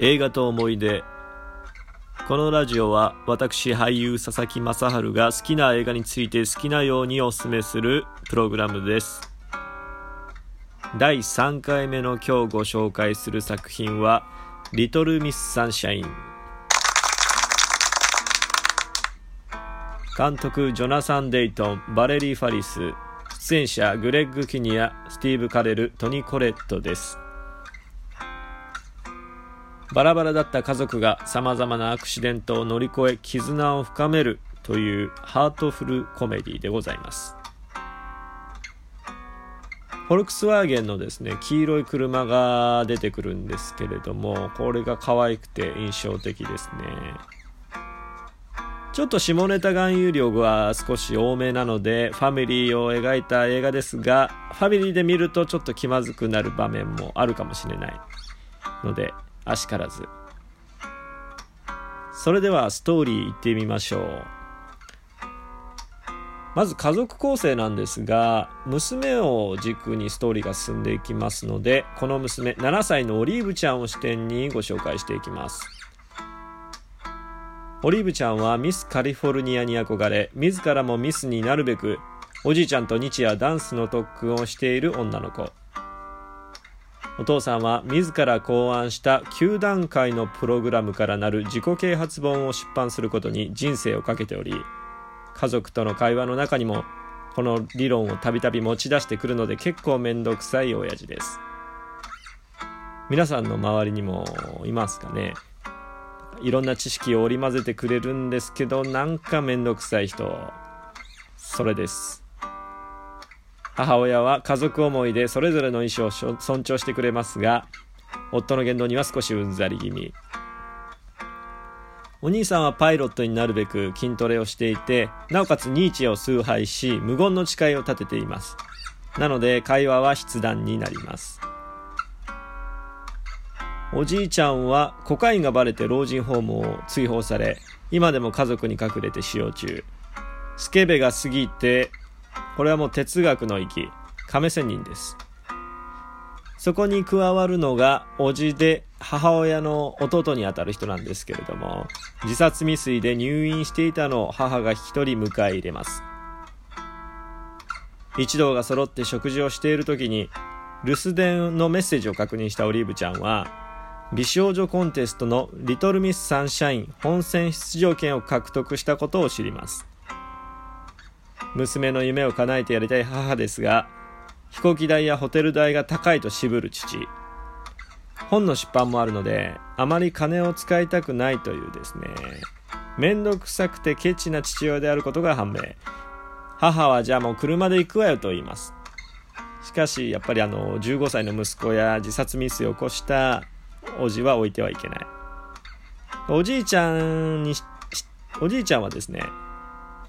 映画と思い出。このラジオは私俳優佐々木正春が好きな映画について好きなようにお勧めするプログラムです。第3回目の今日ご紹介する作品は「リトル・ミス・サンシャイン」監督ジョナサン・デイトンバレリー・ファリス。出演者グレッグ・キニアスティーブ・カレルトニ・コレットです。バラバラだった家族がさまざまなアクシデントを乗り越え絆を深めるというハートフルコメディでございます。フォルクスワーゲンのですね黄色い車が出てくるんですけれどもこれが可愛くて印象的ですね。ちょっと下ネタ含有量が少し多めなのでファミリーを描いた映画ですがファミリーで見るとちょっと気まずくなる場面もあるかもしれないのであしからず。それではストーリーいってみましょう。まず家族構成なんですが娘を軸にストーリーが進んでいきますのでこの娘7歳のオリーブちゃんを視点にご紹介していきます。オリーブちゃんはミスカリフォルニアに憧れ自らもミスになるべくおじいちゃんと日夜ダンスの特訓をしている女の子。お父さんは自ら考案した9段階のプログラムからなる自己啓発本を出版することに人生をかけており家族との会話の中にもこの理論をたびたび持ち出してくるので結構めんどくさい親父です。皆さんの周りにもいますかね？いろんな知識を織り交ぜてくれるんですけどなんかめんどくさい人。それです。母親は家族思いでそれぞれの意思を尊重してくれますが夫の言動には少しうんざり気味。お兄さんはパイロットになるべく筋トレをしていてなおかつニーチェを崇拝し無言の誓いを立てています。なので会話は筆談になります。おじいちゃんはコカインがバレて老人ホームを追放され今でも家族に隠れて使用中。スケベが過ぎてこれはもう哲学の域。亀仙人です。そこに加わるのが叔父で母親の弟にあたる人なんですけれども自殺未遂で入院していたのを母が引き取り迎え入れます。一同が揃って食事をしている時に留守電のメッセージを確認したオリーブちゃんは美少女コンテストのリトルミスサンシャイン本戦出場権を獲得したことを知ります。娘の夢を叶えてやりたい母ですが飛行機代やホテル代が高いと渋る父。本の出版もあるのであまり金を使いたくないというですね。面倒くさくてケチな父親であることが判明。母はじゃあもう車で行くわよと言います。しかしやっぱりあの15歳の息子や自殺未遂を起こしたおじは置いてはいけない。おじいちゃんにおじいちゃんはですね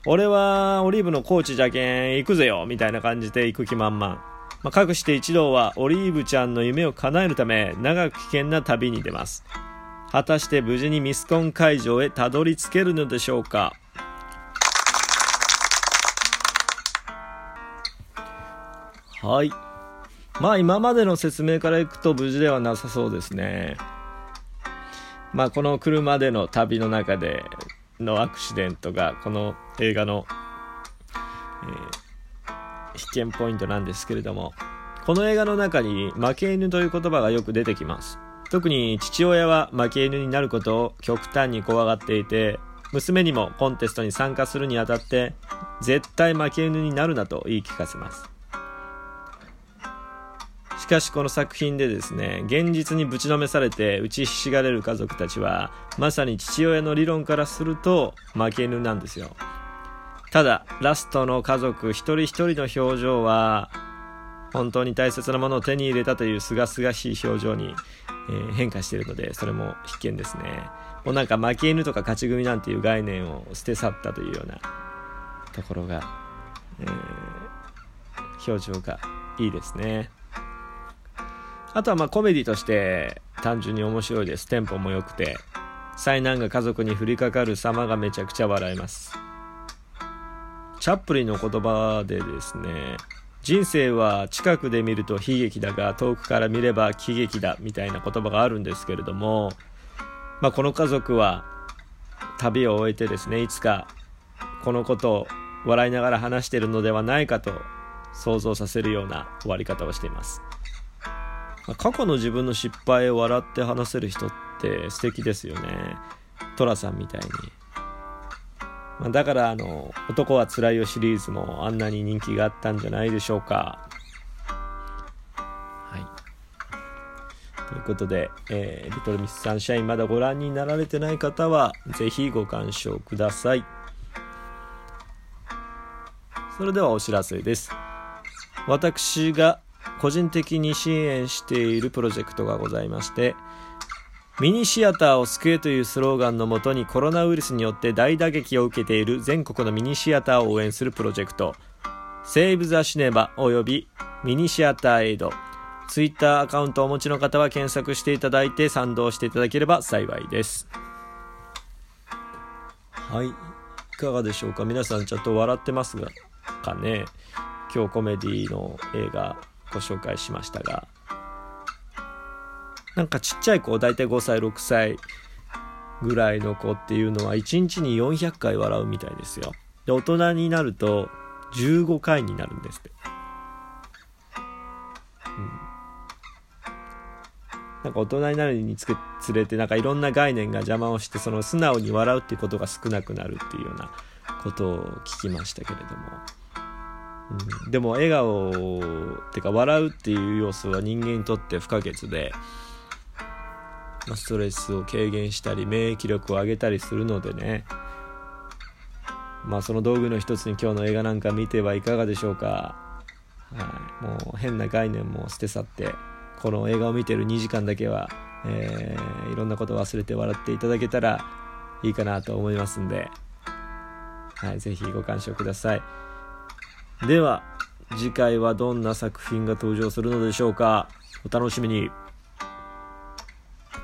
俺はオリーブのコーチじゃけん行くぜよみたいな感じで行く気満々。まあ、かくして一同はオリーブちゃんの夢を叶えるため長く危険な旅に出ます。果たして無事にミスコン会場へたどり着けるのでしょうかはい。まあ今までの説明からいくと無事ではなさそうですね。まあこの車での旅の中でのアクシデントがこの映画の、えー、必見ポイントなんですけれどもこの映画の中に負け犬という言葉がよく出てきます。特に父親は負け犬になることを極端に怖がっていて娘にもコンテストに参加するにあたって絶対負け犬になるなと言い聞かせます。かしこの作品でですね現実にぶちのめされて打ちひしがれる家族たちはまさに父親の理論からすると負け犬なんですよ。ただラストの家族一人一人の表情は本当に大切なものを手に入れたという清々しい表情に、えー、変化しているのでそれも必見ですね。もうなんか負け犬とか勝ち組なんていう概念を捨て去ったというようなところが、えー、表情がいいですね。あとはまあコメディとして単純に面白いです。テンポも良くて災難が家族に降りかかる様がめちゃくちゃ笑えます。チャップリンの言葉でですね人生は近くで見ると悲劇だが遠くから見れば喜劇だみたいな言葉があるんですけれどもまあ、この家族は旅を終えてですねいつかこのことを笑いながら話しているのではないかと想像させるような終わり方をしています、過去の自分の失敗を笑って話せる人って素敵ですよね寅さんみたいに、まあ、だからあの「男はつらいよ」シリーズもあんなに人気があったんじゃないでしょうかはいということで、えー、リトルミスサンシャインまだご覧になられてない方は、ぜひご鑑賞ください。それではお知らせです。私が個人的に支援しているプロジェクトがございまして、ミニシアターを救えというスローガンのもとにコロナウイルスによって大打撃を受けている全国のミニシアターを応援するプロジェクト、セーブ・ザ・シネマおよびミニシアターエイド、ツイッターアカウントをお持ちの方は検索していただいて賛同していただければ幸いです。はい。いかがでしょうか？皆さんちょっと笑ってますがかね。今日コメディの映画。ご紹介しましたが。なんかちっちゃい子、だいたい5歳、6歳ぐらいの子っていうのは1日に400回笑うみたいですよ。で、大人になると15回になるんですって。うんなんか大人になるにつれてなんかいろんな概念が邪魔をしてその素直に笑うっていうことが少なくなるっていうようなことを聞きましたけれども、うん、でも笑顔っていうか笑うっていう要素は人間にとって不可欠で、まあ、ストレスを軽減したり免疫力を上げたりするのでね。まあその道具の一つに今日の映画なんか見てはいかがでしょうか、はい、もう変な概念も捨て去ってこの映画を見てる2時間だけは、えー、いろんなことを忘れて笑っていただけたらいいかなと思いますんで、はい、ぜひご鑑賞ください。では、次回はどんな作品が登場するのでしょうか？お楽しみに。